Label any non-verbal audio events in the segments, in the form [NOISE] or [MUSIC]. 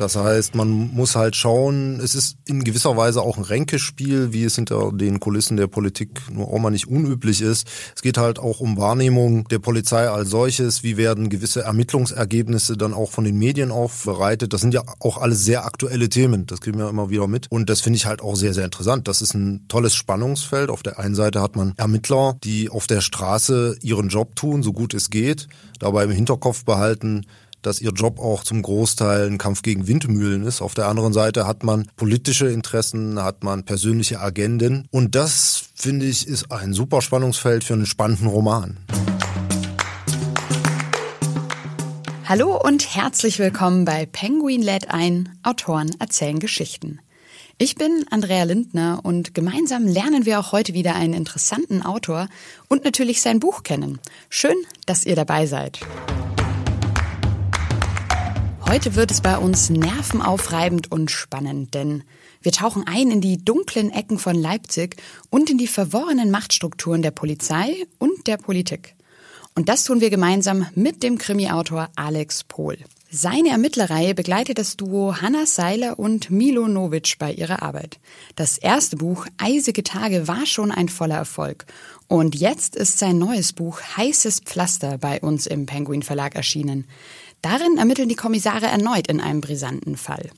Das heißt, man muss halt schauen, es ist in gewisser Weise auch ein Ränkespiel, wie es hinter den Kulissen der Politik nur auch mal nicht unüblich ist. Es geht halt auch um Wahrnehmung der Polizei als solches, wie werden gewisse Ermittlungsergebnisse dann auch von den Medien aufbereitet. Das sind ja auch alles sehr aktuelle Themen, das kriegen wir immer wieder mit. Und das finde ich halt auch sehr, sehr interessant. Das ist ein tolles Spannungsfeld. Auf der einen Seite hat man Ermittler, die auf der Straße ihren Job tun, so gut es geht, dabei im Hinterkopf behalten, dass ihr Job auch zum Großteil ein Kampf gegen Windmühlen ist. Auf der anderen Seite hat man politische Interessen, hat man persönliche Agenden. Und das, finde ich, ist ein super Spannungsfeld für einen spannenden Roman. Hallo und herzlich willkommen bei Penguin lädt ein, Autoren erzählen Geschichten. Ich bin Andrea Lindner und gemeinsam lernen wir auch heute wieder einen interessanten Autor und natürlich sein Buch kennen. Schön, dass ihr dabei seid. Heute wird es bei uns nervenaufreibend und spannend, denn wir tauchen ein in die dunklen Ecken von Leipzig und in die verworrenen Machtstrukturen der Polizei und der Politik. Und das tun wir gemeinsam mit dem Krimi-Autor Alex Pohl. Seine Ermittlerreihe begleitet das Duo Hanna Seiler und Milo Novic bei ihrer Arbeit. Das erste Buch Eisige Tage war schon ein voller Erfolg. Und jetzt ist sein neues Buch Heißes Pflaster bei uns im Penguin Verlag erschienen. Darin ermitteln die Kommissare erneut in einem brisanten Fall.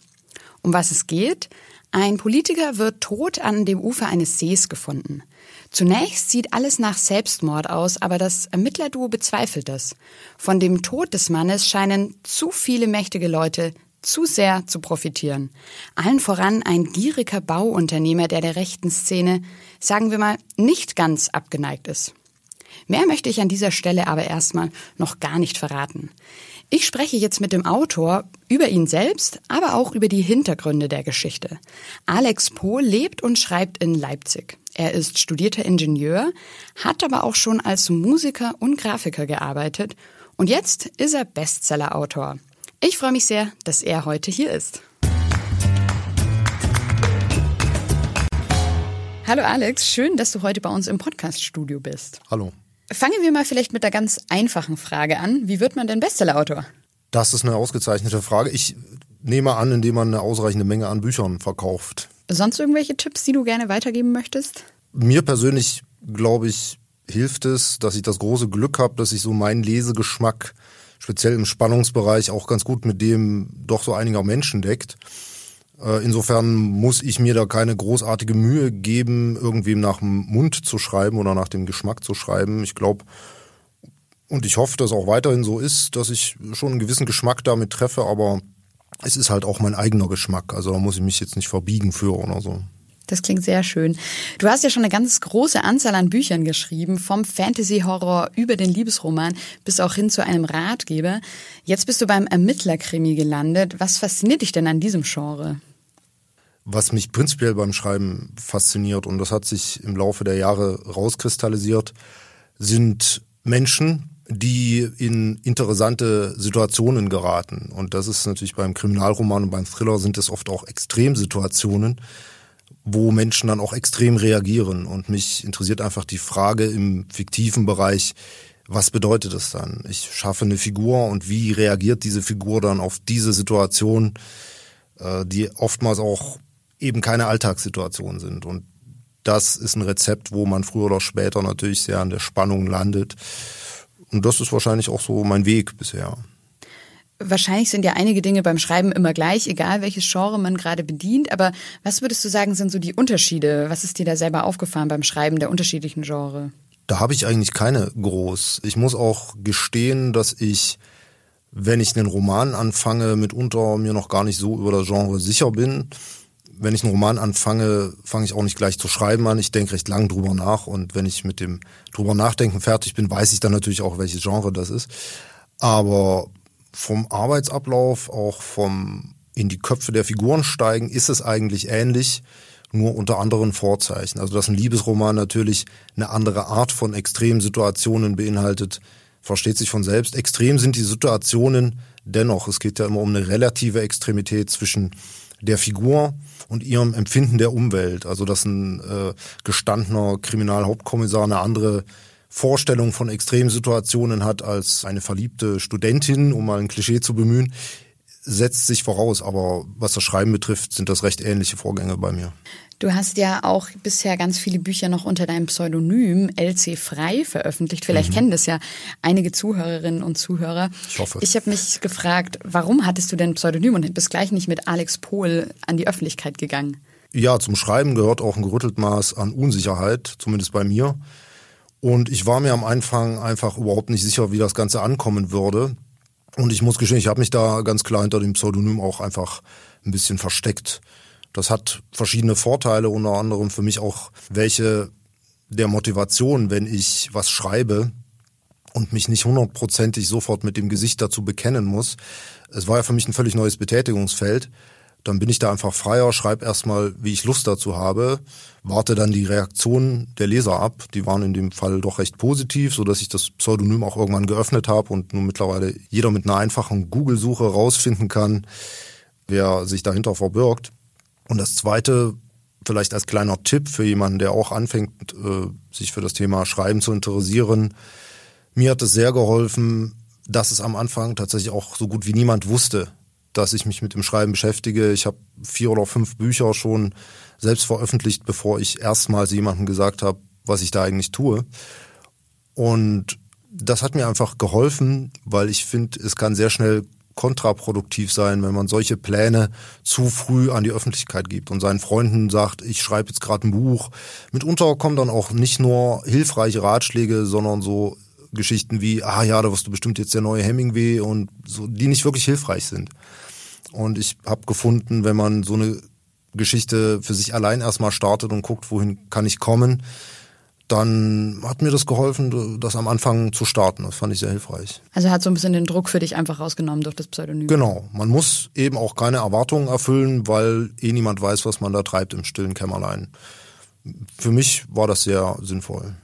Um was es geht? Ein Politiker wird tot an dem Ufer eines Sees gefunden. Zunächst sieht alles nach Selbstmord aus, aber das Ermittlerduo bezweifelt das. Von dem Tod des Mannes scheinen zu viele mächtige Leute zu sehr zu profitieren. Allen voran ein gieriger Bauunternehmer, der der rechten Szene, sagen wir mal, nicht ganz abgeneigt ist. Mehr möchte ich an dieser Stelle aber erstmal noch gar nicht verraten. Ich spreche jetzt mit dem Autor über ihn selbst, aber auch über die Hintergründe der Geschichte. Alex Pohl lebt und schreibt in Leipzig. Er ist studierter Ingenieur, hat aber auch schon als Musiker und Grafiker gearbeitet und jetzt ist er Bestsellerautor. Ich freue mich sehr, dass er heute hier ist. Hallo Alex, schön, dass du heute bei uns im Podcaststudio bist. Hallo. Fangen wir mal vielleicht mit der ganz einfachen Frage an. Wie wird man denn Bestsellerautor? Das ist eine ausgezeichnete Frage. Ich nehme an, indem man eine ausreichende Menge an Büchern verkauft. Sonst irgendwelche Tipps, die du gerne weitergeben möchtest? Mir persönlich, glaube ich, hilft es, dass ich das große Glück habe, dass ich so meinen Lesegeschmack speziell im Spannungsbereich auch ganz gut mit dem doch so einiger Menschen deckt. Äh, insofern muss ich mir da keine großartige Mühe geben, irgendwem nach dem Mund zu schreiben oder nach dem Geschmack zu schreiben. Ich glaube, und ich hoffe, dass auch weiterhin so ist, dass ich schon einen gewissen Geschmack damit treffe, aber es ist halt auch mein eigener Geschmack. Also da muss ich mich jetzt nicht verbiegen für oder so. Das klingt sehr schön. Du hast ja schon eine ganz große Anzahl an Büchern geschrieben, vom Fantasy-Horror über den Liebesroman bis auch hin zu einem Ratgeber. Jetzt bist du beim Ermittlerkrimi gelandet. Was fasziniert dich denn an diesem Genre? Was mich prinzipiell beim Schreiben fasziniert, und das hat sich im Laufe der Jahre rauskristallisiert, sind Menschen, die in interessante Situationen geraten. Und das ist natürlich beim Kriminalroman und beim Thriller sind es oft auch Extremsituationen, wo Menschen dann auch extrem reagieren. Und mich interessiert einfach die Frage im fiktiven Bereich, was bedeutet das dann? Ich schaffe eine Figur und wie reagiert diese Figur dann auf diese Situation, äh, die oftmals auch eben keine Alltagssituation sind. Und das ist ein Rezept, wo man früher oder später natürlich sehr an der Spannung landet. Und das ist wahrscheinlich auch so mein Weg bisher. Wahrscheinlich sind ja einige Dinge beim Schreiben immer gleich, egal welches Genre man gerade bedient. Aber was würdest du sagen, sind so die Unterschiede? Was ist dir da selber aufgefallen beim Schreiben der unterschiedlichen Genre? Da habe ich eigentlich keine groß. Ich muss auch gestehen, dass ich wenn ich einen Roman anfange, mitunter mir noch gar nicht so über das Genre sicher bin. Wenn ich einen Roman anfange, fange ich auch nicht gleich zu schreiben an. Ich denke recht lang drüber nach und wenn ich mit dem drüber nachdenken fertig bin, weiß ich dann natürlich auch, welches Genre das ist. Aber vom Arbeitsablauf, auch vom in die Köpfe der Figuren steigen, ist es eigentlich ähnlich, nur unter anderen Vorzeichen. Also dass ein Liebesroman natürlich eine andere Art von Extremsituationen beinhaltet, versteht sich von selbst. Extrem sind die Situationen dennoch. Es geht ja immer um eine relative Extremität zwischen der Figur und ihrem Empfinden der Umwelt. Also dass ein äh, gestandener Kriminalhauptkommissar eine andere Vorstellung von Extremsituationen hat als eine verliebte Studentin, um mal ein Klischee zu bemühen, setzt sich voraus. Aber was das Schreiben betrifft, sind das recht ähnliche Vorgänge bei mir. Du hast ja auch bisher ganz viele Bücher noch unter deinem Pseudonym LC Frei veröffentlicht. Vielleicht mhm. kennen das ja einige Zuhörerinnen und Zuhörer. Ich hoffe. Ich habe mich gefragt, warum hattest du denn ein Pseudonym und bist gleich nicht mit Alex Pohl an die Öffentlichkeit gegangen? Ja, zum Schreiben gehört auch ein gerüttelt Maß an Unsicherheit, zumindest bei mir. Und ich war mir am Anfang einfach überhaupt nicht sicher, wie das Ganze ankommen würde. Und ich muss gestehen, ich habe mich da ganz klar hinter dem Pseudonym auch einfach ein bisschen versteckt. Das hat verschiedene Vorteile, unter anderem für mich auch welche der Motivation, wenn ich was schreibe und mich nicht hundertprozentig sofort mit dem Gesicht dazu bekennen muss. Es war ja für mich ein völlig neues Betätigungsfeld. Dann bin ich da einfach freier, schreibe erstmal, wie ich Lust dazu habe, warte dann die Reaktionen der Leser ab. Die waren in dem Fall doch recht positiv, so dass ich das Pseudonym auch irgendwann geöffnet habe und nun mittlerweile jeder mit einer einfachen Google-Suche rausfinden kann, wer sich dahinter verbirgt. Und das Zweite, vielleicht als kleiner Tipp für jemanden, der auch anfängt, äh, sich für das Thema Schreiben zu interessieren. Mir hat es sehr geholfen, dass es am Anfang tatsächlich auch so gut wie niemand wusste, dass ich mich mit dem Schreiben beschäftige. Ich habe vier oder fünf Bücher schon selbst veröffentlicht, bevor ich erstmals jemandem gesagt habe, was ich da eigentlich tue. Und das hat mir einfach geholfen, weil ich finde, es kann sehr schnell kontraproduktiv sein, wenn man solche Pläne zu früh an die Öffentlichkeit gibt und seinen Freunden sagt, ich schreibe jetzt gerade ein Buch. Mitunter kommen dann auch nicht nur hilfreiche Ratschläge, sondern so Geschichten wie, ah ja, da wirst du bestimmt jetzt der neue Hemingway und so, die nicht wirklich hilfreich sind. Und ich habe gefunden, wenn man so eine Geschichte für sich allein erstmal startet und guckt, wohin kann ich kommen, dann hat mir das geholfen, das am Anfang zu starten. Das fand ich sehr hilfreich. Also hat so ein bisschen den Druck für dich einfach rausgenommen durch das Pseudonym. Genau. Man muss eben auch keine Erwartungen erfüllen, weil eh niemand weiß, was man da treibt im stillen Kämmerlein. Für mich war das sehr sinnvoll.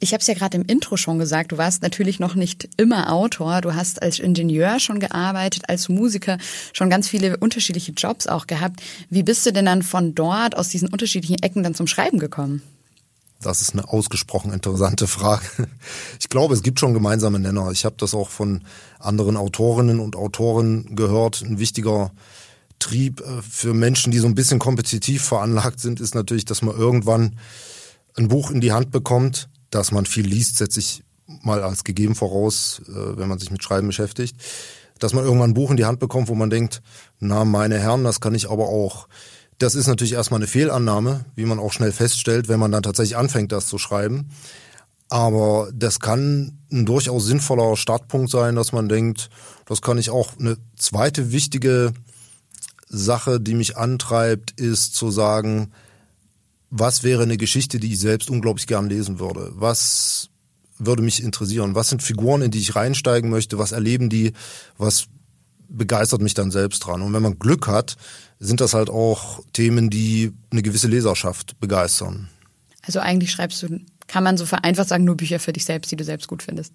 Ich habe es ja gerade im Intro schon gesagt, du warst natürlich noch nicht immer Autor, du hast als Ingenieur schon gearbeitet, als Musiker schon ganz viele unterschiedliche Jobs auch gehabt. Wie bist du denn dann von dort aus diesen unterschiedlichen Ecken dann zum Schreiben gekommen? Das ist eine ausgesprochen interessante Frage. Ich glaube, es gibt schon gemeinsame Nenner. Ich habe das auch von anderen Autorinnen und Autoren gehört. Ein wichtiger Trieb äh, für Menschen, die so ein bisschen kompetitiv veranlagt sind, ist natürlich, dass man irgendwann ein Buch in die Hand bekommt, dass man viel liest, setze ich mal als gegeben voraus, äh, wenn man sich mit Schreiben beschäftigt, dass man irgendwann ein Buch in die Hand bekommt, wo man denkt, na meine Herren, das kann ich aber auch. Das ist natürlich erstmal eine Fehlannahme, wie man auch schnell feststellt, wenn man dann tatsächlich anfängt, das zu schreiben. Aber das kann ein durchaus sinnvoller Startpunkt sein, dass man denkt, das kann ich auch. Eine zweite wichtige Sache, die mich antreibt, ist zu sagen, was wäre eine Geschichte, die ich selbst unglaublich gern lesen würde? Was würde mich interessieren? Was sind Figuren, in die ich reinsteigen möchte? Was erleben die? Was begeistert mich dann selbst dran? Und wenn man Glück hat, sind das halt auch Themen, die eine gewisse Leserschaft begeistern. Also eigentlich schreibst du, kann man so vereinfacht sagen, nur Bücher für dich selbst, die du selbst gut findest.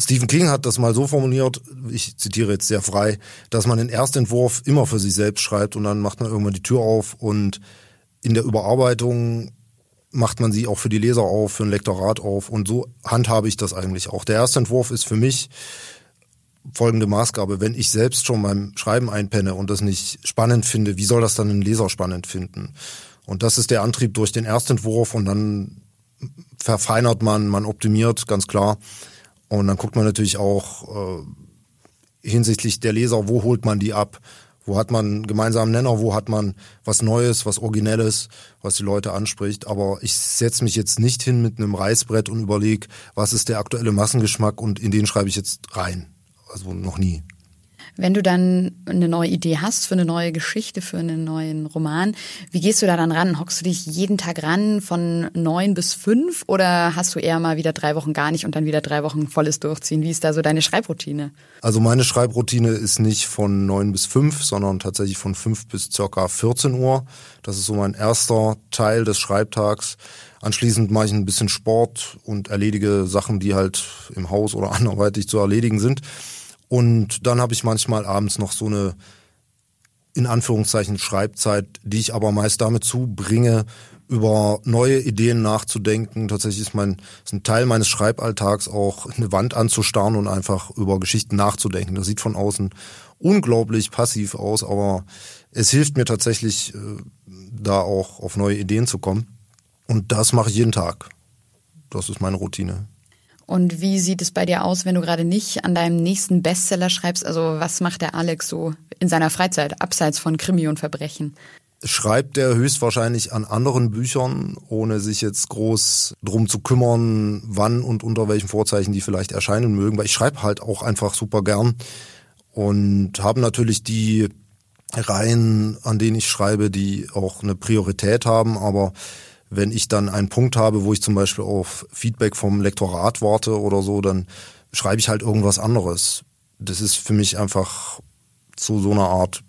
Stephen King hat das mal so formuliert, ich zitiere jetzt sehr frei, dass man den Erstentwurf immer für sich selbst schreibt und dann macht man irgendwann die Tür auf und in der Überarbeitung macht man sie auch für die Leser auf, für ein Lektorat auf und so handhabe ich das eigentlich auch. Der Erstentwurf ist für mich folgende Maßgabe. Wenn ich selbst schon beim Schreiben einpenne und das nicht spannend finde, wie soll das dann ein Leser spannend finden? Und das ist der Antrieb durch den Erstentwurf und dann verfeinert man, man optimiert, ganz klar. Und dann guckt man natürlich auch äh, hinsichtlich der Leser, wo holt man die ab? Wo hat man gemeinsamen Nenner? Wo hat man was Neues, was Originelles, was die Leute anspricht? Aber ich setze mich jetzt nicht hin mit einem Reißbrett und überlege, was ist der aktuelle Massengeschmack und in den schreibe ich jetzt rein. Also noch nie. Wenn du dann eine neue Idee hast für eine neue Geschichte, für einen neuen Roman, wie gehst du da dann ran? Hockst du dich jeden Tag ran von neun bis fünf oder hast du eher mal wieder drei Wochen gar nicht und dann wieder drei Wochen volles Durchziehen? Wie ist da so deine Schreibroutine? Also meine Schreibroutine ist nicht von neun bis fünf, sondern tatsächlich von fünf bis circa 14 Uhr. Das ist so mein erster Teil des Schreibtags. Anschließend mache ich ein bisschen Sport und erledige Sachen, die halt im Haus oder [LAUGHS] anderweitig zu erledigen sind. Und dann habe ich manchmal abends noch so eine, in Anführungszeichen, Schreibzeit, die ich aber meist damit zubringe, über neue Ideen nachzudenken. Tatsächlich ist mein, ist ein Teil meines Schreiballtags auch eine Wand anzustarren und einfach über Geschichten nachzudenken. Das sieht von außen unglaublich passiv aus, aber es hilft mir tatsächlich, äh, da auch auf neue Ideen zu kommen. Und das mache ich jeden Tag. Das ist meine Routine. Und wie sieht es bei dir aus, wenn du gerade nicht an deinem nächsten Bestseller schreibst? Also was macht der Alex so in seiner Freizeit, abseits von Krimi und Verbrechen? Schreibt er höchstwahrscheinlich an anderen Büchern, ohne sich jetzt groß drum zu kümmern, wann und unter welchen Vorzeichen die vielleicht erscheinen mögen, weil ich schreibe halt auch einfach super gern und habe natürlich die Reihen, an denen ich schreibe, die auch eine Priorität haben, aber wenn ich dann einen Punkt habe, wo ich zum Beispiel auf Feedback vom Lektorat warte oder so, dann schreibe ich halt irgendwas anderes. Das ist für mich einfach zu so einer Art,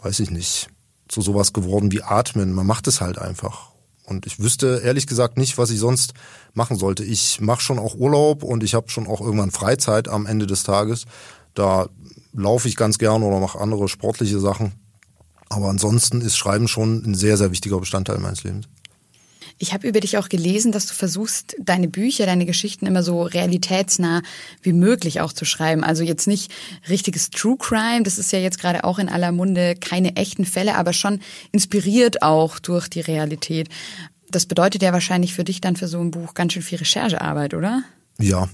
weiß ich nicht, zu sowas geworden wie Atmen. Man macht es halt einfach. Und ich wüsste ehrlich gesagt nicht, was ich sonst machen sollte. Ich mache schon auch Urlaub und ich habe schon auch irgendwann Freizeit am Ende des Tages. Da laufe ich ganz gern oder mache andere sportliche Sachen. Aber ansonsten ist Schreiben schon ein sehr, sehr wichtiger Bestandteil meines Lebens. Ich habe über dich auch gelesen, dass du versuchst, deine Bücher, deine Geschichten immer so realitätsnah wie möglich auch zu schreiben. Also jetzt nicht richtiges True Crime, das ist ja jetzt gerade auch in aller Munde, keine echten Fälle, aber schon inspiriert auch durch die Realität. Das bedeutet ja wahrscheinlich für dich dann für so ein Buch ganz schön viel Recherchearbeit, oder? Ja,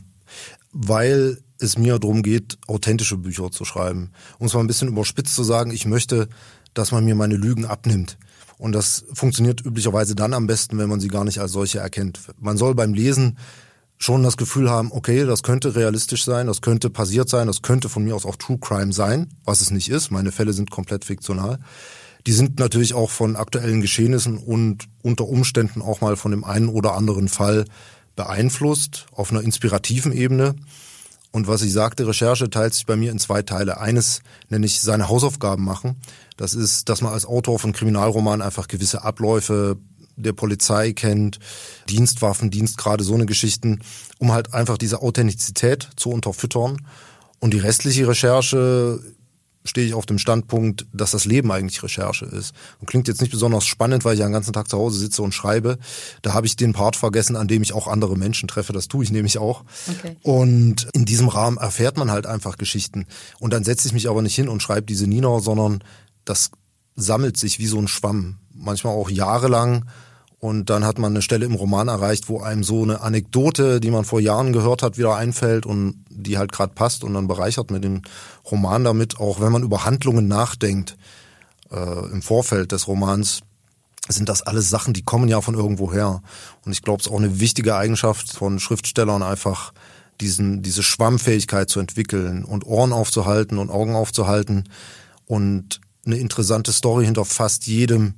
weil es mir darum geht, authentische Bücher zu schreiben. Um es mal ein bisschen überspitzt zu sagen, ich möchte, dass man mir meine Lügen abnimmt. Und das funktioniert üblicherweise dann am besten, wenn man sie gar nicht als solche erkennt. Man soll beim Lesen schon das Gefühl haben, okay, das könnte realistisch sein, das könnte passiert sein, das könnte von mir aus auch True Crime sein, was es nicht ist. Meine Fälle sind komplett fiktional. Die sind natürlich auch von aktuellen Geschehnissen und unter Umständen auch mal von dem einen oder anderen Fall beeinflusst, auf einer inspirativen Ebene. Und was ich sagte, Recherche teilt sich bei mir in zwei Teile. Eines nenne ich seine Hausaufgaben machen. Das ist, dass man als Autor von Kriminalromanen einfach gewisse Abläufe der Polizei kennt, Dienstwaffen, Dienstgrade, so eine Geschichten, um halt einfach diese Authentizität zu unterfüttern. Und die restliche Recherche stehe ich auf dem Standpunkt, dass das Leben eigentlich Recherche ist. Und klingt jetzt nicht besonders spannend, weil ich ja den ganzen Tag zu Hause sitze und schreibe. Da habe ich den Part vergessen, an dem ich auch andere Menschen treffe. Das tue ich nämlich auch. Okay. Und in diesem Rahmen erfährt man halt einfach Geschichten. Und dann setze ich mich aber nicht hin und schreibe diese Nina, sondern das sammelt sich wie so ein Schwamm. Manchmal auch jahrelang und dann hat man eine Stelle im Roman erreicht, wo einem so eine Anekdote, die man vor Jahren gehört hat, wieder einfällt und die halt gerade passt und dann bereichert man den Roman damit, auch wenn man über Handlungen nachdenkt äh, im Vorfeld des Romans, sind das alles Sachen, die kommen ja von irgendwo her. Und ich glaube, es ist auch eine wichtige Eigenschaft von Schriftstellern, einfach diesen, diese Schwammfähigkeit zu entwickeln und Ohren aufzuhalten und Augen aufzuhalten und eine interessante Story hinter fast jedem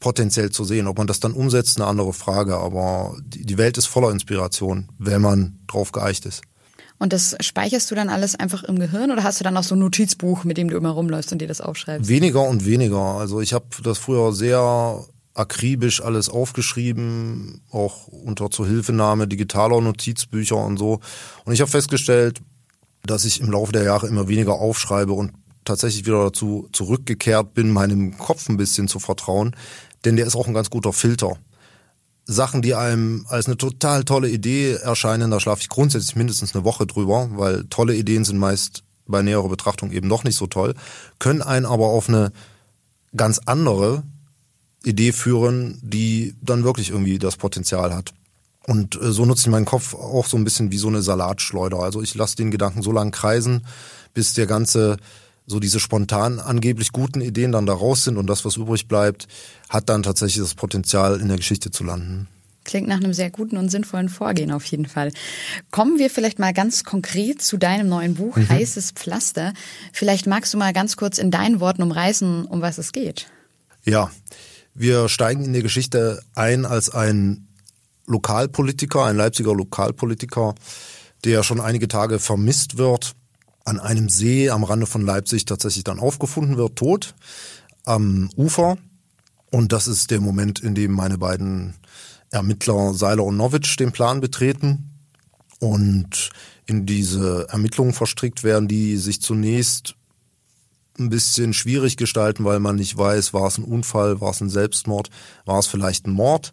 potenziell zu sehen. Ob man das dann umsetzt, eine andere Frage. Aber die Welt ist voller Inspiration, wenn man drauf geeicht ist. Und das speicherst du dann alles einfach im Gehirn oder hast du dann auch so ein Notizbuch, mit dem du immer rumläufst und dir das aufschreibst? Weniger und weniger. Also ich habe das früher sehr akribisch alles aufgeschrieben, auch unter Zuhilfenahme digitaler Notizbücher und so. Und ich habe festgestellt, dass ich im Laufe der Jahre immer weniger aufschreibe und tatsächlich wieder dazu zurückgekehrt bin, meinem Kopf ein bisschen zu vertrauen, denn der ist auch ein ganz guter Filter. Sachen, die einem als eine total tolle Idee erscheinen, da schlafe ich grundsätzlich mindestens eine Woche drüber, weil tolle Ideen sind meist bei näherer Betrachtung eben noch nicht so toll, können einen aber auf eine ganz andere Idee führen, die dann wirklich irgendwie das Potenzial hat. Und äh, so nutze ich meinen Kopf auch so ein bisschen wie so eine Salatschleuder. Also ich lasse den Gedanken so lang kreisen, bis der ganze so diese spontan angeblich guten Ideen dann da raus sind und das, was übrig bleibt, hat dann tatsächlich das Potenzial, in der Geschichte zu landen. Klingt nach einem sehr guten und sinnvollen Vorgehen auf jeden Fall. Kommen wir vielleicht mal ganz konkret zu deinem neuen Buch, mhm. Heißes Pflaster. Vielleicht magst du mal ganz kurz in deinen Worten umreißen, um was es geht. Ja, wir steigen in die Geschichte ein als ein Lokalpolitiker, ein Leipziger Lokalpolitiker, der schon einige Tage vermisst wird, an einem See am Rande von Leipzig tatsächlich dann aufgefunden wird, tot, am Ufer. Und das ist der Moment, in dem meine beiden Ermittler Seiler und Novic den Plan betreten und in diese Ermittlungen verstrickt werden, die sich zunächst ein bisschen schwierig gestalten, weil man nicht weiß, war es ein Unfall, war es ein Selbstmord, war es vielleicht ein Mord.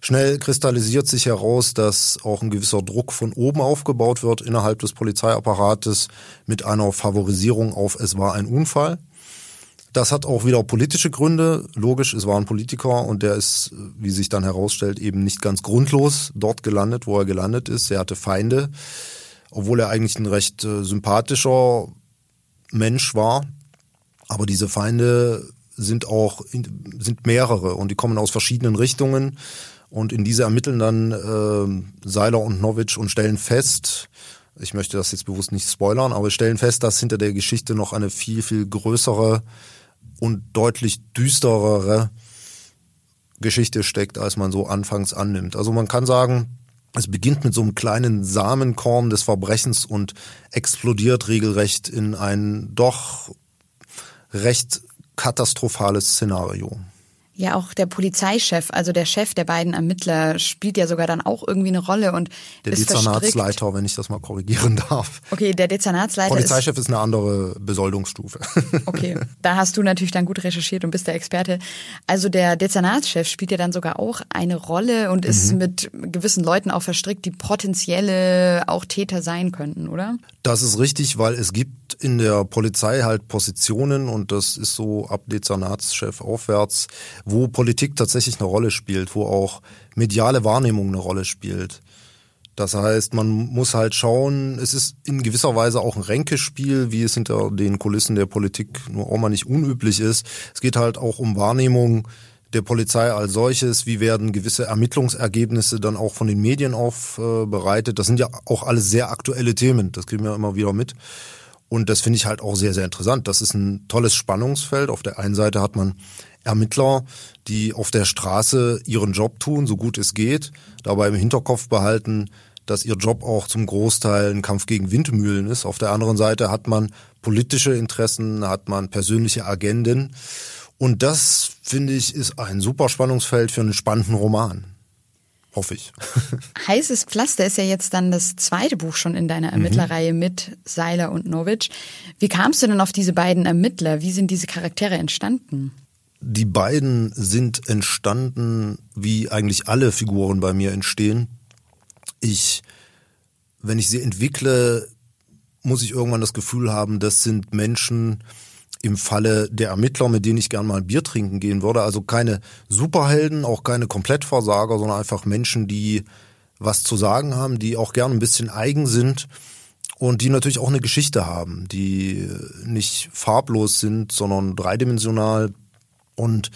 Schnell kristallisiert sich heraus, dass auch ein gewisser Druck von oben aufgebaut wird innerhalb des Polizeiapparates mit einer Favorisierung auf es war ein Unfall. Das hat auch wieder politische Gründe. Logisch, es war ein Politiker und der ist, wie sich dann herausstellt, eben nicht ganz grundlos dort gelandet, wo er gelandet ist. Er hatte Feinde, obwohl er eigentlich ein recht äh, sympathischer Mensch war. Aber diese Feinde sind auch sind mehrere und die kommen aus verschiedenen Richtungen. Und in diese ermitteln dann äh, Seiler und Novic und stellen fest, ich möchte das jetzt bewusst nicht spoilern, aber stellen fest, dass hinter der Geschichte noch eine viel, viel größere und deutlich düsterere Geschichte steckt, als man so anfangs annimmt. Also man kann sagen, es beginnt mit so einem kleinen Samenkorn des Verbrechens und explodiert regelrecht in ein doch recht katastrophales Szenario. Ja, auch der Polizeichef, also der Chef der beiden Ermittler, spielt ja sogar dann auch irgendwie eine Rolle und der Dezernatsleiter, wenn ich das mal korrigieren darf. Okay, der Dezernatsleiter. Polizeichef ist, ist eine andere Besoldungsstufe. [LAUGHS] Okay, da hast du natürlich dann gut recherchiert und bist der Experte. Also der Dezernatschef spielt ja dann sogar auch eine Rolle und ist mhm. mit gewissen Leuten auch verstrickt, die potenzielle auch Täter sein könnten, oder? Das ist richtig, weil es gibt in der Polizei halt Positionen und das ist so ab Dezernatschef aufwärts, wo Politik tatsächlich eine Rolle spielt, wo auch mediale Wahrnehmung eine Rolle spielt. Das heißt, man muss halt schauen, es ist in gewisser Weise auch ein Ränkespiel, wie es hinter den Kulissen der Politik nur auch mal nicht unüblich ist. Es geht halt auch um Wahrnehmung der Polizei als solches, wie werden gewisse Ermittlungsergebnisse dann auch von den Medien aufbereitet. Das sind ja auch alles sehr aktuelle Themen, das kriegen wir immer wieder mit. Und das finde ich halt auch sehr, sehr interessant. Das ist ein tolles Spannungsfeld. Auf der einen Seite hat man Ermittler, die auf der Straße ihren Job tun, so gut es geht, dabei im Hinterkopf behalten, dass ihr Job auch zum Großteil ein Kampf gegen Windmühlen ist. Auf der anderen Seite hat man politische Interessen, hat man persönliche Agenden. Und das, finde ich, ist ein super Spannungsfeld für einen spannenden Roman. Hoffe ich. [LAUGHS] Heißes Pflaster ist ja jetzt dann das zweite Buch schon in deiner Ermittlerreihe mhm. mit Seiler und Novic. Wie kamst du denn auf diese beiden Ermittler? Wie sind diese Charaktere entstanden? Die beiden sind entstanden, wie eigentlich alle Figuren bei mir entstehen. Ich, wenn ich sie entwickle, muss ich irgendwann das Gefühl haben, das sind Menschen im Falle der Ermittler, mit denen ich gern mal ein Bier trinken gehen würde. Also keine Superhelden, auch keine Komplettversager, sondern einfach Menschen, die was zu sagen haben, die auch gern ein bisschen eigen sind und die natürlich auch eine Geschichte haben, die nicht farblos sind, sondern dreidimensional und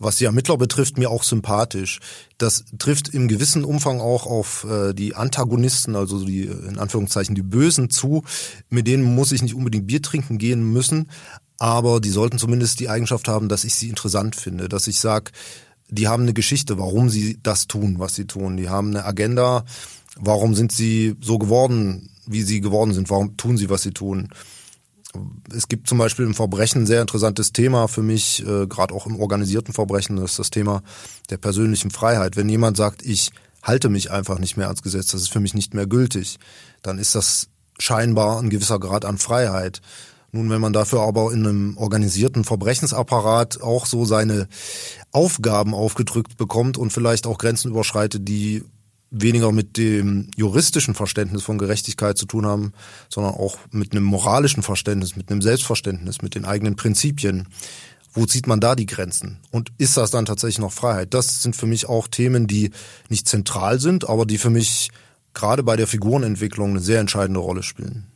was die Ermittler betrifft, mir auch sympathisch. Das trifft im gewissen Umfang auch auf äh, die Antagonisten, also die in Anführungszeichen die Bösen zu. Mit denen muss ich nicht unbedingt Bier trinken gehen müssen, aber die sollten zumindest die Eigenschaft haben, dass ich sie interessant finde, dass ich sage, die haben eine Geschichte, warum sie das tun, was sie tun. Die haben eine Agenda, warum sind sie so geworden, wie sie geworden sind, warum tun sie, was sie tun es gibt zum Beispiel im Verbrechen ein sehr interessantes Thema für mich, äh, gerade auch im organisierten Verbrechen, das ist das Thema der persönlichen Freiheit. Wenn jemand sagt, ich halte mich einfach nicht mehr ans Gesetz, das ist für mich nicht mehr gültig, dann ist das scheinbar ein gewisser Grad an Freiheit. Nun, wenn man dafür aber in einem organisierten Verbrechensapparat auch so seine Aufgaben aufgedrückt bekommt und vielleicht auch Grenzen überschreitet, die weniger mit dem juristischen Verständnis von Gerechtigkeit zu tun haben, sondern auch mit einem moralischen Verständnis, mit einem Selbstverständnis, mit den eigenen Prinzipien. Wo zieht man da die Grenzen? Und ist das dann tatsächlich noch Freiheit? Das sind für mich auch Themen, die nicht zentral sind, aber die für mich gerade bei der Figurenentwicklung eine sehr entscheidende Rolle spielen.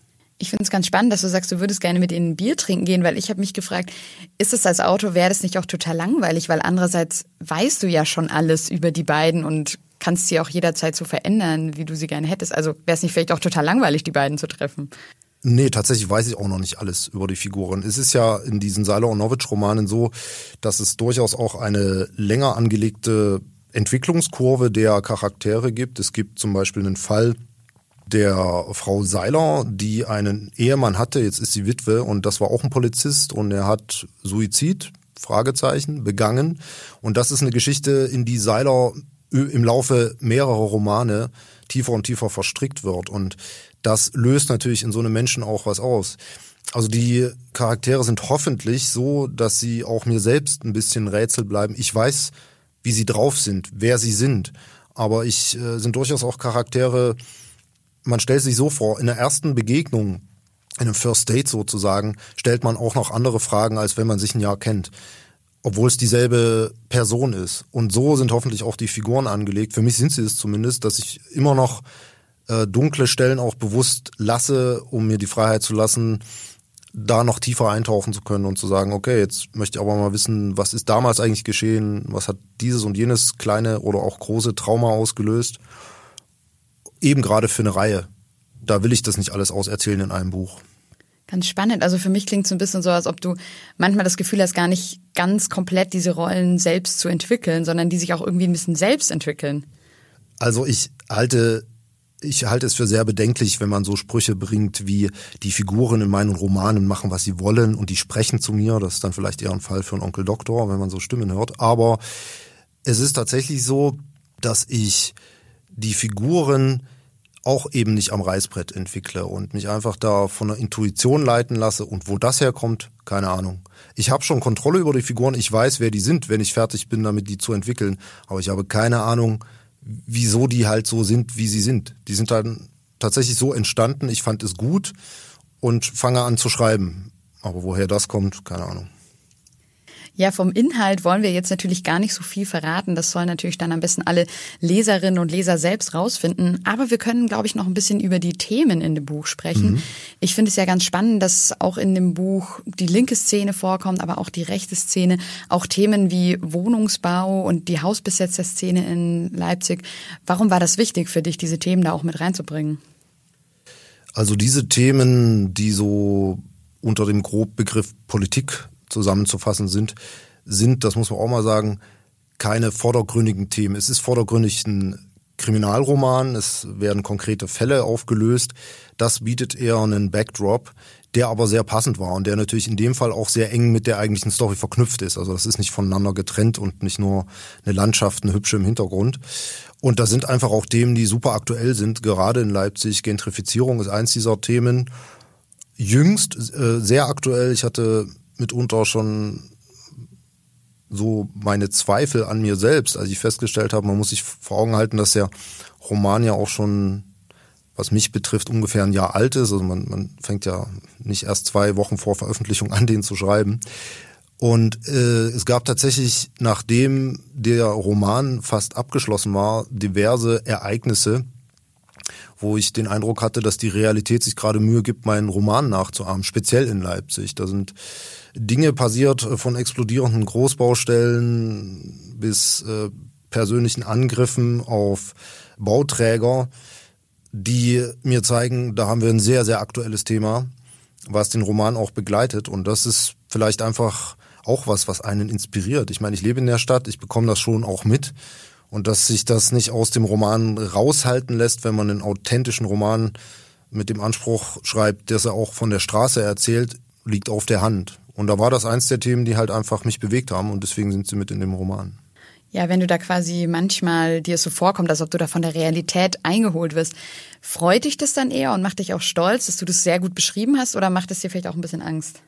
Ich finde es ganz spannend, dass du sagst, du würdest gerne mit ihnen Bier trinken gehen, weil ich habe mich gefragt, ist es als Autor, wäre das nicht auch total langweilig, weil andererseits weißt du ja schon alles über die beiden und kannst sie auch jederzeit so verändern, wie du sie gerne hättest. Also wäre es nicht vielleicht auch total langweilig, die beiden zu treffen? Nee, tatsächlich weiß ich auch noch nicht alles über die Figuren. Es ist ja in diesen Seiler und Novic-Romanen so, dass es durchaus auch eine länger angelegte Entwicklungskurve der Charaktere gibt. Es gibt zum Beispiel einen Fall der Frau Seiler, die einen Ehemann hatte, jetzt ist sie Witwe und das war auch ein Polizist und er hat Suizid, Fragezeichen, begangen. Und das ist eine Geschichte, in die Seiler im Laufe mehrerer Romane tiefer und tiefer verstrickt wird. Und das löst natürlich in so einem Menschen auch was aus. Also die Charaktere sind hoffentlich so, dass sie auch mir selbst ein bisschen Rätsel bleiben. Ich weiß, wie sie drauf sind, wer sie sind. Aber ich äh, sind durchaus auch Charaktere, man stellt sich so vor, in der ersten Begegnung, in einem First Date sozusagen, stellt man auch noch andere Fragen, als wenn man sich ein Jahr kennt. Obwohl es dieselbe Person ist. Und so sind hoffentlich auch die Figuren angelegt. Für mich sind sie es zumindest, dass ich immer noch äh, dunkle Stellen auch bewusst lasse, um mir die Freiheit zu lassen, da noch tiefer eintauchen zu können und zu sagen, okay, jetzt möchte ich aber mal wissen, was ist damals eigentlich geschehen, was hat dieses und jenes kleine oder auch große Trauma ausgelöst. Eben gerade für eine Reihe. Da will ich das nicht alles auserzählen in einem Buch. Ganz spannend. Also für mich klingt es ein bisschen so, als ob du manchmal das Gefühl hast, gar nicht ganz komplett diese Rollen selbst zu entwickeln, sondern die sich auch irgendwie ein bisschen selbst entwickeln. Also ich halte ich halte es für sehr bedenklich, wenn man so Sprüche bringt wie die Figuren in meinen Romanen machen, was sie wollen und die sprechen zu mir. Das ist dann vielleicht eher ein Fall für einen Onkel Doktor, wenn man so Stimmen hört. Aber es ist tatsächlich so, dass ich die Figuren auch eben nicht am Reißbrett entwickle und mich einfach da von der Intuition leiten lasse. Und wo das herkommt, keine Ahnung. Ich habe schon Kontrolle über die Figuren, ich weiß, wer die sind, wenn ich fertig bin, damit die zu entwickeln. Aber ich habe keine Ahnung, wieso die halt so sind, wie sie sind. Die sind dann tatsächlich so entstanden, ich fand es gut und fange an zu schreiben. Aber woher das kommt, keine Ahnung. Ja, vom Inhalt wollen wir jetzt natürlich gar nicht so viel verraten. Das sollen natürlich dann am besten alle Leserinnen und Leser selbst rausfinden. Aber wir können, glaube ich, noch ein bisschen über die Themen in dem Buch sprechen. Mhm. Ich finde es ja ganz spannend, dass auch in dem Buch die linke Szene vorkommt, aber auch die rechte Szene. Auch Themen wie Wohnungsbau und die Hausbesetzerszene in Leipzig. Warum war das wichtig für dich, diese Themen da auch mit reinzubringen? Also diese Themen, die so unter dem Grobbegriff Politik zusammenzufassen sind, sind, das muss man auch mal sagen, keine vordergründigen Themen. Es ist vordergründig ein Kriminalroman, es werden konkrete Fälle aufgelöst. Das bietet eher einen Backdrop, der aber sehr passend war und der natürlich in dem Fall auch sehr eng mit der eigentlichen Story verknüpft ist. Also das ist nicht voneinander getrennt und nicht nur eine Landschaft, eine hübsche im Hintergrund. Und da sind einfach auch Themen, die super aktuell sind, gerade in Leipzig. Gentrifizierung ist eins dieser Themen. Jüngst, äh, sehr aktuell. Ich hatte mitunter schon so meine Zweifel an mir selbst, als ich festgestellt habe, man muss sich vor Augen halten, dass der Roman ja auch schon, was mich betrifft, ungefähr ein Jahr alt ist. Also man, man fängt ja nicht erst zwei Wochen vor Veröffentlichung an, den zu schreiben. Und äh, es gab tatsächlich, nachdem der Roman fast abgeschlossen war, diverse Ereignisse, wo ich den Eindruck hatte, dass die Realität sich gerade Mühe gibt, meinen Roman nachzuahmen, speziell in Leipzig. Da sind Dinge passiert äh, von explodierenden Großbaustellen bis äh, persönlichen Angriffen auf Bauträger, die mir zeigen, da haben wir ein sehr, sehr aktuelles Thema, was den Roman auch begleitet. Und das ist vielleicht einfach auch was, was einen inspiriert. Ich meine, ich lebe in der Stadt, ich bekomme das schon auch mit. Und dass sich das nicht aus dem Roman raushalten lässt, wenn man einen authentischen Roman mit dem Anspruch schreibt, dass er auch von der Straße erzählt, liegt auf der Hand. Und da war das eins der Themen, die halt einfach mich bewegt haben und deswegen sind sie mit in dem Roman. Ja, wenn du da quasi manchmal dir so vorkommt, als ob du da von der Realität eingeholt wirst, freut dich das dann eher und macht dich auch stolz, dass du das sehr gut beschrieben hast oder macht es dir vielleicht auch ein bisschen Angst?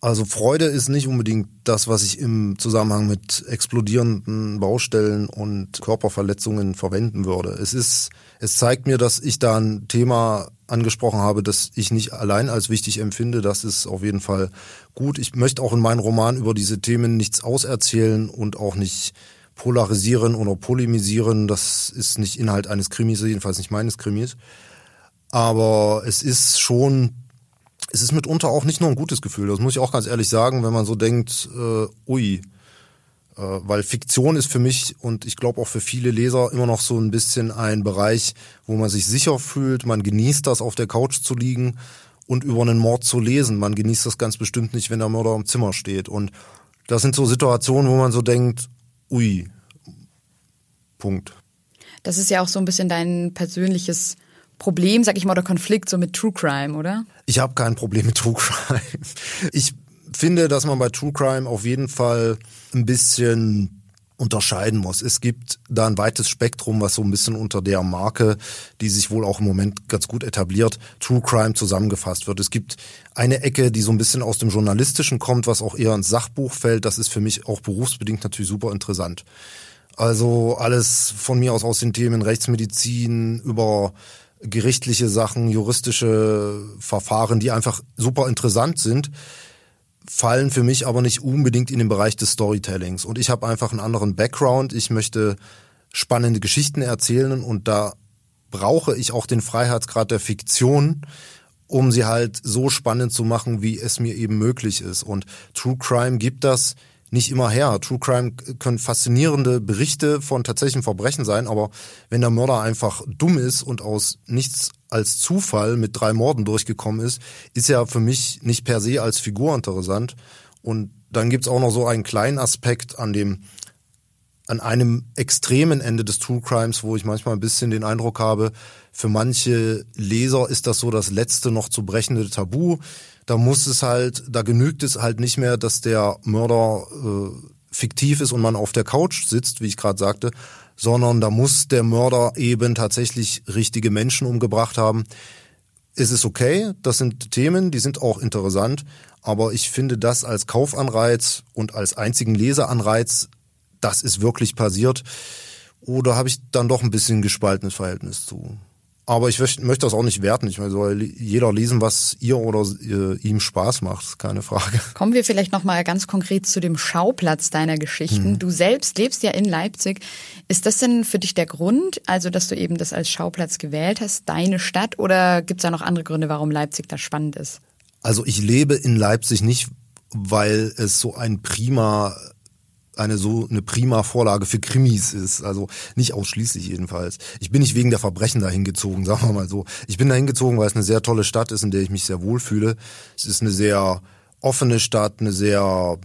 Also Freude ist nicht unbedingt das, was ich im Zusammenhang mit explodierenden Baustellen und Körperverletzungen verwenden würde. Es ist, es zeigt mir, dass ich da ein Thema angesprochen habe, das ich nicht allein als wichtig empfinde. Das ist auf jeden Fall gut. Ich möchte auch in meinen Roman über diese Themen nichts auserzählen und auch nicht polarisieren oder polemisieren. Das ist nicht Inhalt eines Krimis, jedenfalls nicht meines Krimis. Aber es ist schon es ist mitunter auch nicht nur ein gutes Gefühl, das muss ich auch ganz ehrlich sagen, wenn man so denkt, äh, ui, Äh, weil Fiktion ist für mich und ich glaube auch für viele Leser immer noch so ein bisschen ein Bereich, wo man sich sicher fühlt, man genießt das, auf der Couch zu liegen und über einen Mord zu lesen. Man genießt das ganz bestimmt nicht, wenn der Mörder im Zimmer steht. Und das sind so Situationen, wo man so denkt, ui, Punkt. Das ist ja auch so ein bisschen dein persönliches Problem, sag ich mal, oder Konflikt so mit True Crime, oder? Ich habe kein Problem mit True Crime. Ich finde, dass man bei True Crime auf jeden Fall ein bisschen unterscheiden muss. Es gibt da ein weites Spektrum, was so ein bisschen unter der Marke, die sich wohl auch im Moment ganz gut etabliert, True Crime zusammengefasst wird. Es gibt eine Ecke, die so ein bisschen aus dem Journalistischen kommt, was auch eher ins Sachbuch fällt. Das ist für mich auch berufsbedingt natürlich super interessant. Also alles von mir aus aus den Themen Rechtsmedizin über gerichtliche Sachen, juristische Verfahren, die einfach super interessant sind, fallen für mich aber nicht unbedingt in den Bereich des Storytellings. Und ich habe einfach einen anderen Background. Ich möchte spannende Geschichten erzählen und da brauche ich auch den Freiheitsgrad der Fiktion, um sie halt so spannend zu machen, wie es mir eben möglich ist. Und True Crime gibt das nicht immer her. True Crime können faszinierende Berichte von tatsächlichen Verbrechen sein, aber wenn der Mörder einfach dumm ist und aus nichts als Zufall mit drei Morden durchgekommen ist, ist er für mich nicht per se als Figur interessant. Und dann gibt's auch noch so einen kleinen Aspekt an dem an einem extremen Ende des True Crimes, wo ich manchmal ein bisschen den Eindruck habe, für manche Leser ist das so das letzte noch zu brechende Tabu da muss es halt, da genügt es halt nicht mehr, dass der Mörder äh, fiktiv ist und man auf der Couch sitzt, wie ich gerade sagte, sondern da muss der Mörder eben tatsächlich richtige Menschen umgebracht haben. Es ist okay, das sind Themen, die sind auch interessant, aber ich finde das als Kaufanreiz und als einzigen Leseanreiz, das ist wirklich passiert. Oder habe ich dann doch ein bisschen gespaltenes Verhältnis zu? Aber ich möchte das auch nicht werten. Ich meine, soll jeder lesen, was ihr oder äh, ihm Spaß macht, keine Frage. Kommen wir vielleicht noch mal ganz konkret zu dem Schauplatz deiner Geschichten. Hm. Du selbst lebst ja in Leipzig. Ist das denn für dich der Grund, also dass du eben das als Schauplatz gewählt hast, deine Stadt, oder gibt es da noch andere Gründe, warum Leipzig da spannend ist? Also ich lebe in Leipzig nicht, weil es so ein prima eine so eine prima Vorlage für Krimis ist. Also nicht ausschließlich jedenfalls. Ich bin nicht wegen der Verbrechen dahin gezogen, [LAUGHS] sagen wir mal so. Ich bin dahin gezogen, weil es eine sehr tolle Stadt ist, in der ich mich sehr wohl fühle. Es ist eine sehr offene Stadt, eine sehr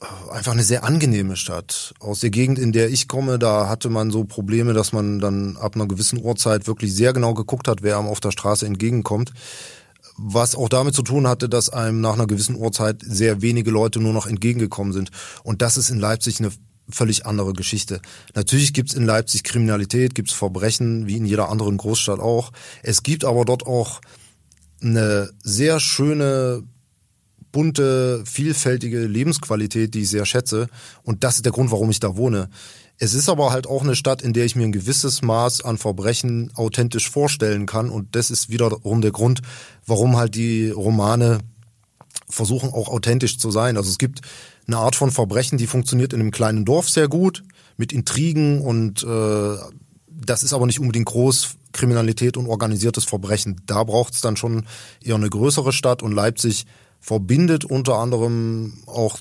äh, einfach eine sehr angenehme Stadt. Aus der Gegend, in der ich komme, da hatte man so Probleme, dass man dann ab einer gewissen Uhrzeit wirklich sehr genau geguckt hat, wer einem auf der Straße entgegenkommt was auch damit zu tun hatte, dass einem nach einer gewissen Uhrzeit sehr wenige Leute nur noch entgegengekommen sind. Und das ist in Leipzig eine völlig andere Geschichte. Natürlich gibt's in Leipzig Kriminalität, gibt's Verbrechen, wie in jeder anderen Großstadt auch. Es gibt aber dort auch eine sehr schöne, bunte, vielfältige Lebensqualität, die ich sehr schätze. Und das ist der Grund, warum ich da wohne. Es ist aber halt auch eine Stadt, in der ich mir ein gewisses Maß an Verbrechen authentisch vorstellen kann. Und das ist wiederum der Grund, warum halt die Romane versuchen auch authentisch zu sein. Also es gibt eine Art von Verbrechen, die funktioniert in einem kleinen Dorf sehr gut, mit Intrigen und äh, das ist aber nicht unbedingt Großkriminalität und organisiertes Verbrechen. Da braucht es dann schon eher eine größere Stadt und Leipzig verbindet unter anderem auch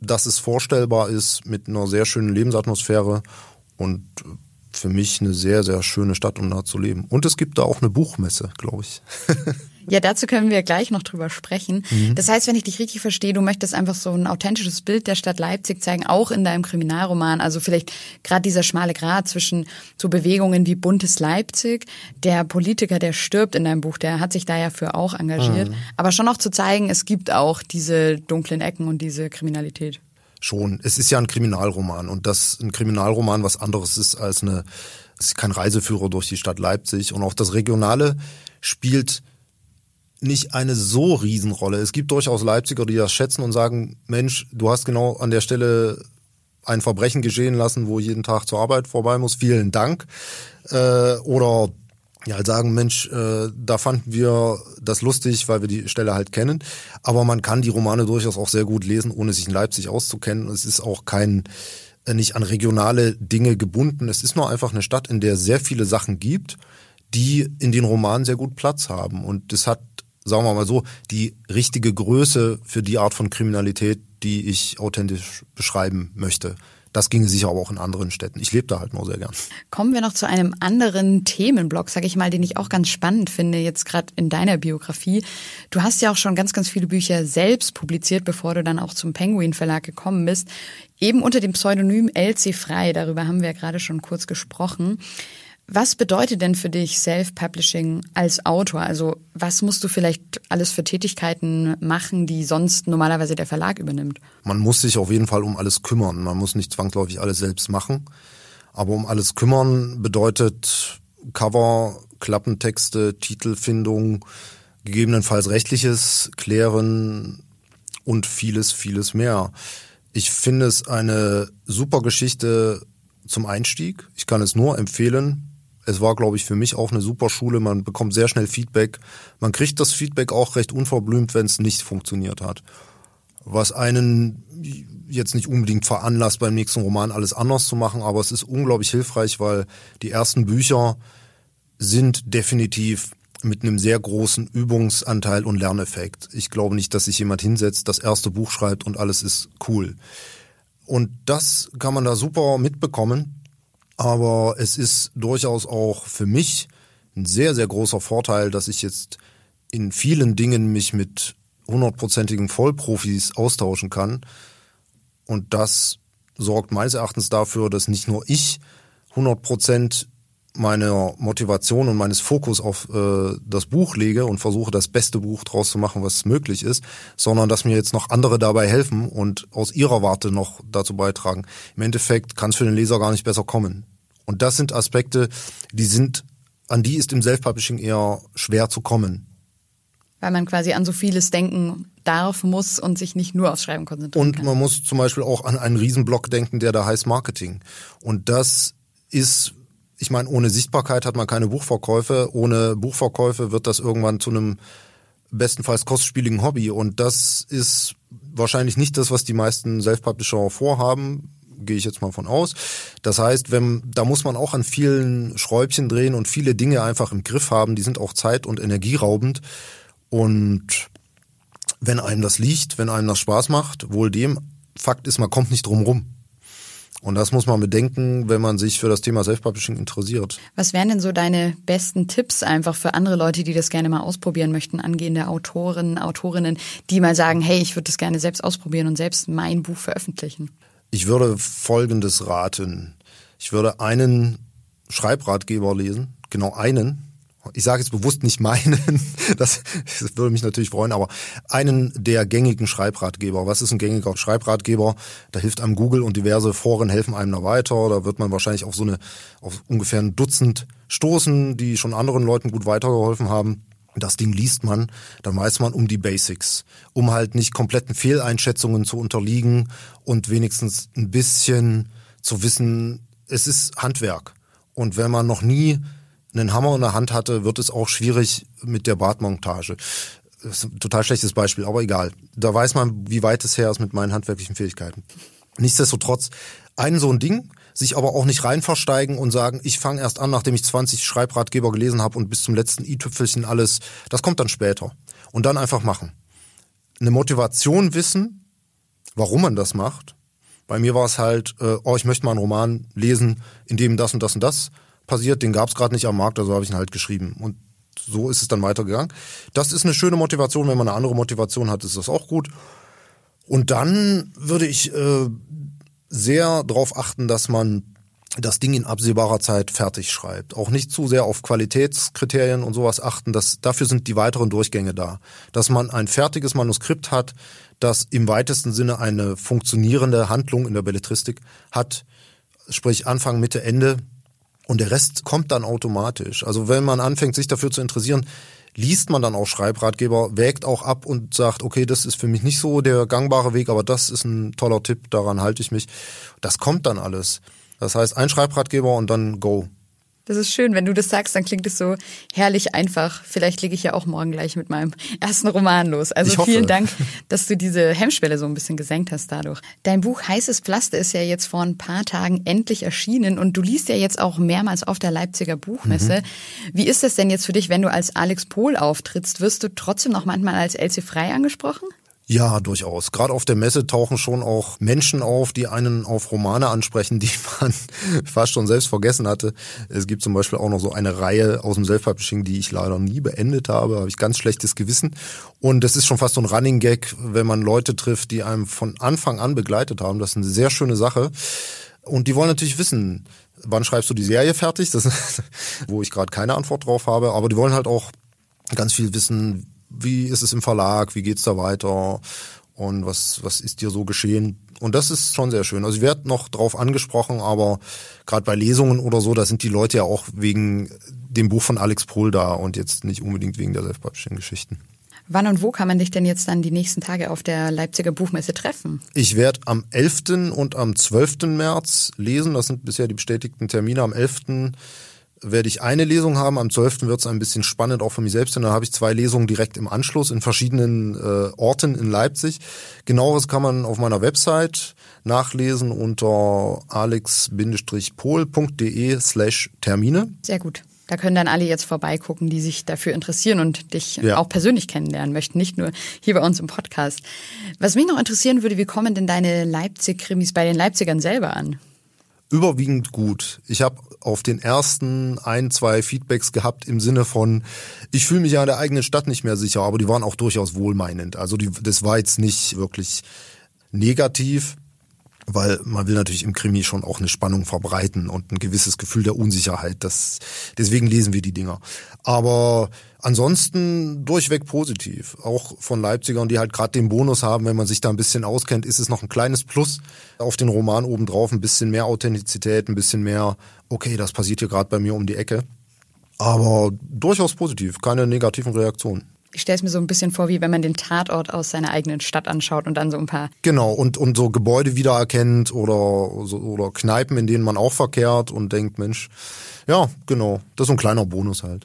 dass es vorstellbar ist mit einer sehr schönen Lebensatmosphäre und für mich eine sehr, sehr schöne Stadt, um da zu leben. Und es gibt da auch eine Buchmesse, glaube ich. [LAUGHS] Ja, dazu können wir gleich noch drüber sprechen. Mhm. Das heißt, wenn ich dich richtig verstehe, du möchtest einfach so ein authentisches Bild der Stadt Leipzig zeigen, auch in deinem Kriminalroman. Also vielleicht gerade dieser schmale Grat zwischen so Bewegungen wie buntes Leipzig. Der Politiker, der stirbt in deinem Buch, der hat sich da ja für auch engagiert. Mhm. Aber schon auch zu zeigen, es gibt auch diese dunklen Ecken und diese Kriminalität. Schon. Es ist ja ein Kriminalroman und das ein Kriminalroman was anderes ist als eine, es ist kein Reiseführer durch die Stadt Leipzig und auch das Regionale spielt nicht eine so Riesenrolle. Es gibt durchaus Leipziger, die das schätzen und sagen, Mensch, du hast genau an der Stelle ein Verbrechen geschehen lassen, wo jeden Tag zur Arbeit vorbei muss. Vielen Dank. Äh, oder ja, halt sagen, Mensch, äh, da fanden wir das lustig, weil wir die Stelle halt kennen. Aber man kann die Romane durchaus auch sehr gut lesen, ohne sich in Leipzig auszukennen. Es ist auch kein äh, nicht an regionale Dinge gebunden. Es ist nur einfach eine Stadt, in der sehr viele Sachen gibt, die in den Romanen sehr gut Platz haben. Und das hat sagen wir mal so, die richtige Größe für die Art von Kriminalität, die ich authentisch beschreiben möchte. Das ginge sicher aber auch in anderen Städten. Ich lebe da halt nur sehr gern. Kommen wir noch zu einem anderen Themenblock, sage ich mal, den ich auch ganz spannend finde, jetzt gerade in deiner Biografie. Du hast ja auch schon ganz, ganz viele Bücher selbst publiziert, bevor du dann auch zum Penguin Verlag gekommen bist. Eben unter dem Pseudonym LC Frei, darüber haben wir ja gerade schon kurz gesprochen. Was bedeutet denn für dich Self-Publishing als Autor? Also was musst du vielleicht alles für Tätigkeiten machen, die sonst normalerweise der Verlag übernimmt? Man muss sich auf jeden Fall um alles kümmern. Man muss nicht zwangsläufig alles selbst machen. Aber um alles kümmern bedeutet Cover, Klappentexte, Titelfindung, gegebenenfalls rechtliches klären und vieles, vieles mehr. Ich finde es eine super Geschichte zum Einstieg. Ich kann es nur empfehlen es war, glaube ich, für mich auch eine super Schule. Man bekommt sehr schnell Feedback. Man kriegt das Feedback auch recht unverblümt, wenn es nicht funktioniert hat. Was einen jetzt nicht unbedingt veranlasst, beim nächsten Roman alles anders zu machen, aber es ist unglaublich hilfreich, weil die ersten Bücher sind definitiv mit einem sehr großen Übungsanteil und Lerneffekt. Ich glaube nicht, dass sich jemand hinsetzt, das erste Buch schreibt und alles ist cool. Und das kann man da super mitbekommen. Aber es ist durchaus auch für mich ein sehr, sehr großer Vorteil, dass ich jetzt in vielen Dingen mich mit hundertprozentigen Vollprofis austauschen kann. Und das sorgt meines Erachtens dafür, dass nicht nur ich 100 Prozent meiner Motivation und meines Fokus auf äh, das Buch lege und versuche, das beste Buch draus zu machen, was möglich ist, sondern dass mir jetzt noch andere dabei helfen und aus ihrer Warte noch dazu beitragen. Im Endeffekt kann es für den Leser gar nicht besser kommen. Und das sind Aspekte, die sind, an die ist im Self-Publishing eher schwer zu kommen. Weil man quasi an so vieles denken darf, muss und sich nicht nur aufs Schreiben konzentrieren Und kann. man muss zum Beispiel auch an einen Riesenblock denken, der da heißt Marketing. Und das ist, ich meine, ohne Sichtbarkeit hat man keine Buchverkäufe. Ohne Buchverkäufe wird das irgendwann zu einem bestenfalls kostspieligen Hobby. Und das ist wahrscheinlich nicht das, was die meisten Self-Publisher vorhaben gehe ich jetzt mal von aus. Das heißt, wenn, da muss man auch an vielen Schräubchen drehen und viele Dinge einfach im Griff haben, die sind auch zeit- und energieraubend. Und wenn einem das liegt, wenn einem das Spaß macht, wohl dem, Fakt ist, man kommt nicht drum rum. Und das muss man bedenken, wenn man sich für das Thema Self-Publishing interessiert. Was wären denn so deine besten Tipps einfach für andere Leute, die das gerne mal ausprobieren möchten, angehende Autoren, Autorinnen, die mal sagen, hey, ich würde das gerne selbst ausprobieren und selbst mein Buch veröffentlichen? Ich würde Folgendes raten. Ich würde einen Schreibratgeber lesen, genau einen. Ich sage jetzt bewusst nicht meinen, [LAUGHS] das, das würde mich natürlich freuen, aber einen der gängigen Schreibratgeber. Was ist ein gängiger Schreibratgeber? Da hilft einem Google und diverse Foren helfen einem da weiter. Da wird man wahrscheinlich auf so eine, auf ungefähr ein Dutzend stoßen, die schon anderen Leuten gut weitergeholfen haben das Ding liest man, dann weiß man um die Basics, um halt nicht kompletten Fehleinschätzungen zu unterliegen und wenigstens ein bisschen zu wissen, es ist Handwerk. Und wenn man noch nie einen Hammer in der Hand hatte, wird es auch schwierig mit der Bradmontage. Das ist ein total schlechtes Beispiel, aber egal. Da weiß man, wie weit es her ist mit meinen handwerklichen Fähigkeiten. Nichtsdestotrotz, ein so ein Ding, sich aber auch nicht rein versteigen und sagen, ich fange erst an, nachdem ich 20 Schreibratgeber gelesen habe und bis zum letzten i-Tüpfelchen alles, das kommt dann später. Und dann einfach machen. Eine Motivation wissen, warum man das macht. Bei mir war es halt, äh, oh, ich möchte mal einen Roman lesen, in dem das und das und das passiert. Den gab es gerade nicht am Markt, also habe ich ihn halt geschrieben. Und so ist es dann weitergegangen. Das ist eine schöne Motivation. Wenn man eine andere Motivation hat, ist das auch gut. Und dann würde ich äh, sehr darauf achten, dass man das Ding in absehbarer Zeit fertig schreibt. Auch nicht zu sehr auf Qualitätskriterien und sowas achten. Das, dafür sind die weiteren Durchgänge da. Dass man ein fertiges Manuskript hat, das im weitesten Sinne eine funktionierende Handlung in der Belletristik hat, sprich Anfang, Mitte, Ende. Und der Rest kommt dann automatisch. Also wenn man anfängt, sich dafür zu interessieren, liest man dann auch Schreibratgeber, wägt auch ab und sagt, okay, das ist für mich nicht so der gangbare Weg, aber das ist ein toller Tipp, daran halte ich mich. Das kommt dann alles. Das heißt, ein Schreibratgeber und dann go. Das ist schön, wenn du das sagst, dann klingt es so herrlich einfach. Vielleicht lege ich ja auch morgen gleich mit meinem [LAUGHS] ersten Roman los. Also vielen Dank, dass du diese Hemmschwelle so ein bisschen gesenkt hast dadurch. Dein Buch Heißes Pflaster ist ja jetzt vor ein paar Tagen endlich erschienen und du liest ja jetzt auch mehrmals auf der Leipziger Buchmesse. Mhm. Wie ist das denn jetzt für dich, wenn du als Alex Pohl auftrittst? Wirst du trotzdem noch manchmal als Elsie Frei angesprochen? Ja, durchaus. Gerade auf der Messe tauchen schon auch Menschen auf, die einen auf Romane ansprechen, [LAUGHS] die man fast schon selbst vergessen hatte. Es gibt zum Beispiel auch noch so eine Reihe aus dem Self-Publishing, die ich leider nie beendet habe. Habe ich ganz schlechtes Gewissen. Und das ist schon fast so ein Running Gag, wenn man Leute trifft, die einem von Anfang an begleitet haben. Das ist eine sehr schöne Sache. Und die wollen natürlich wissen, wann schreibst du die Serie fertig? Das, [LAUGHS] wo ich gerade keine Antwort drauf habe. Aber die wollen halt auch ganz viel wissen, wie ist es im Verlag, wie geht's da weiter und was, was ist dir so geschehen. Und das ist schon sehr schön. Also ich werde noch drauf angesprochen, aber gerade bei Lesungen oder so, da sind die Leute ja auch wegen dem Buch von Alex Pohl da und jetzt nicht unbedingt wegen der Self-Publishing-Geschichten. Wann und wo kann man dich denn jetzt dann die nächsten Tage auf der Leipziger Buchmesse treffen? Ich werde am 11. und am 12. März lesen. Das sind bisher die bestätigten Termine. Am 11 werde ich eine Lesung haben. Am 12. wird es ein bisschen spannend, auch für mich selbst. Und dann habe ich zwei Lesungen direkt im Anschluss in verschiedenen äh, Orten in Leipzig. Genaueres kann man auf meiner Website nachlesen unter alex-pol.de slash Termine. Sehr gut. Da können dann alle jetzt vorbeigucken, die sich dafür interessieren und dich ja. auch persönlich kennenlernen möchten, nicht nur hier bei uns im Podcast. Was mich noch interessieren würde, wie kommen denn deine Leipzig-Krimis bei den Leipzigern selber an? Überwiegend gut. Ich habe auf den ersten ein, zwei Feedbacks gehabt im Sinne von, ich fühle mich ja in der eigenen Stadt nicht mehr sicher, aber die waren auch durchaus wohlmeinend. Also die, das war jetzt nicht wirklich negativ weil man will natürlich im Krimi schon auch eine Spannung verbreiten und ein gewisses Gefühl der Unsicherheit. Das, deswegen lesen wir die Dinger. Aber ansonsten durchweg positiv. Auch von Leipzigern, die halt gerade den Bonus haben, wenn man sich da ein bisschen auskennt, ist es noch ein kleines Plus auf den Roman obendrauf, ein bisschen mehr Authentizität, ein bisschen mehr, okay, das passiert hier gerade bei mir um die Ecke. Aber durchaus positiv, keine negativen Reaktionen. Ich stelle es mir so ein bisschen vor, wie wenn man den Tatort aus seiner eigenen Stadt anschaut und dann so ein paar. Genau, und, und so Gebäude wiedererkennt oder, so, oder Kneipen, in denen man auch verkehrt und denkt, Mensch, ja, genau, das ist so ein kleiner Bonus halt.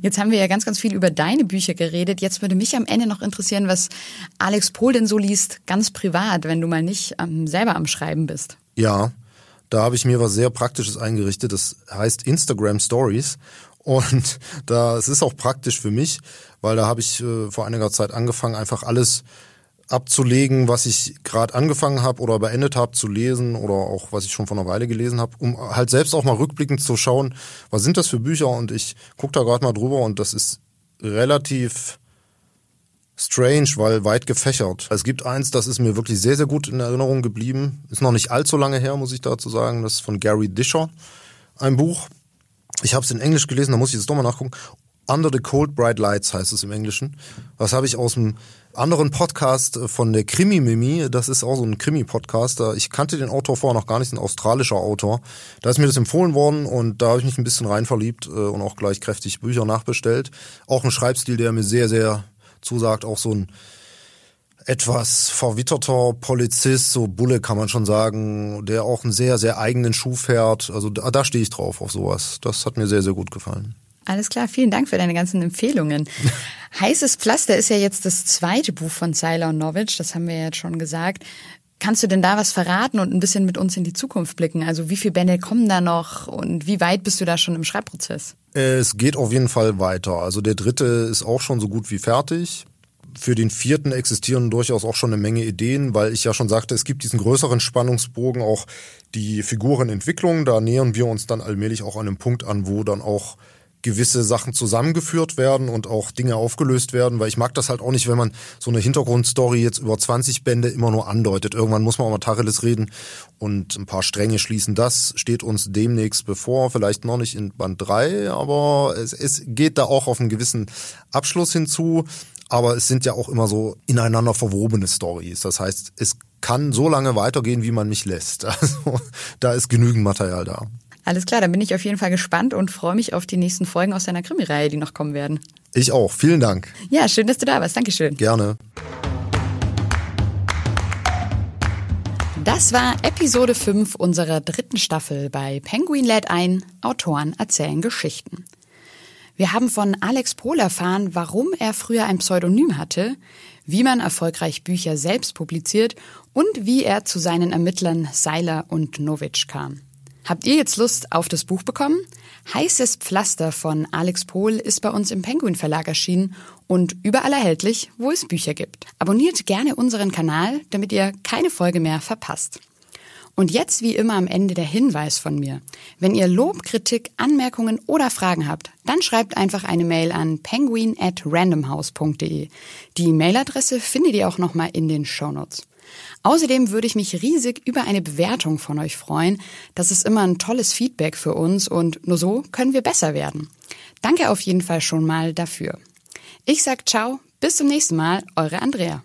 Jetzt haben wir ja ganz, ganz viel über deine Bücher geredet. Jetzt würde mich am Ende noch interessieren, was Alex Pohl denn so liest, ganz privat, wenn du mal nicht ähm, selber am Schreiben bist. Ja, da habe ich mir was sehr Praktisches eingerichtet. Das heißt Instagram Stories. Und [LAUGHS] da, es ist auch praktisch für mich, weil da habe ich äh, vor einiger Zeit angefangen, einfach alles abzulegen, was ich gerade angefangen habe oder beendet habe zu lesen oder auch was ich schon vor einer Weile gelesen habe, um halt selbst auch mal rückblickend zu schauen, was sind das für Bücher und ich gucke da gerade mal drüber und das ist relativ strange, weil weit gefächert. Es gibt eins, das ist mir wirklich sehr, sehr gut in Erinnerung geblieben. Ist noch nicht allzu lange her, muss ich dazu sagen. Das ist von Gary Disher, ein Buch. Ich habe es in Englisch gelesen, da muss ich jetzt doch mal nachgucken. Under the Cold Bright Lights heißt es im Englischen. Das habe ich aus dem anderen Podcast von der Krimi Mimi. Das ist auch so ein Krimi-Podcast. Ich kannte den Autor vorher noch gar nicht, ein australischer Autor. Da ist mir das empfohlen worden und da habe ich mich ein bisschen rein verliebt äh, und auch gleich kräftig Bücher nachbestellt. Auch ein Schreibstil, der mir sehr, sehr zusagt. Auch so ein etwas verwitterter Polizist, so Bulle kann man schon sagen, der auch einen sehr, sehr eigenen Schuh fährt. Also da, da stehe ich drauf auf sowas. Das hat mir sehr, sehr gut gefallen. Alles klar, vielen Dank für deine ganzen Empfehlungen. [LAUGHS] Heißes Pflaster ist ja jetzt das zweite Buch von Seiler Novich, das haben wir ja jetzt schon gesagt. Kannst du denn da was verraten und ein bisschen mit uns in die Zukunft blicken? Also wie viele Bände kommen da noch und wie weit bist du da schon im Schreibprozess? Es geht auf jeden Fall weiter. Also der dritte ist auch schon so gut wie fertig. Für den vierten existieren durchaus auch schon eine Menge Ideen, weil ich ja schon sagte, es gibt diesen größeren Spannungsbogen, auch die Figurenentwicklung. Da nähern wir uns dann allmählich auch an einem Punkt an, wo dann auch gewisse Sachen zusammengeführt werden und auch Dinge aufgelöst werden, weil ich mag das halt auch nicht, wenn man so eine Hintergrundstory jetzt über 20 Bände immer nur andeutet. Irgendwann muss man auch mal Tacheles reden und ein paar Stränge schließen. Das steht uns demnächst bevor, vielleicht noch nicht in Band 3, aber es, es geht da auch auf einen gewissen Abschluss hinzu aber es sind ja auch immer so ineinander verwobene Stories. Das heißt, es kann so lange weitergehen, wie man mich lässt. [LAUGHS] Also da ist genügend Material da. Alles klar, dann bin ich auf jeden Fall gespannt und freue mich auf die nächsten Folgen aus deiner Krimireihe, die noch kommen werden. Ich auch. Vielen Dank. Ja, schön, dass du da warst. Dankeschön. Gerne. Das war Episode 5 unserer dritten Staffel bei Penguin lädt ein, Autoren erzählen Geschichten. Wir haben von Alex Pohl erfahren, warum er früher ein Pseudonym hatte, wie man erfolgreich Bücher selbst publiziert und wie er zu seinen Ermittlern Seiler und Novitsch kam. Habt ihr jetzt Lust auf das Buch bekommen? Heißes Pflaster von Alex Pohl ist bei uns im Penguin Verlag erschienen und überall erhältlich, wo es Bücher gibt. Abonniert gerne unseren Kanal, damit ihr keine Folge mehr verpasst. Und jetzt wie immer am Ende der Hinweis von mir. Wenn ihr Lob, Kritik, Anmerkungen oder Fragen habt, dann schreibt einfach eine Mail an penguin at randomhouse.de. Die Mailadresse findet ihr auch nochmal in den Shownotes. Außerdem würde ich mich riesig über eine Bewertung von euch freuen. Das ist immer ein tolles Feedback für uns und nur so können wir besser werden. Danke auf jeden Fall schon mal dafür. Ich sag ciao, bis zum nächsten Mal, eure Andrea.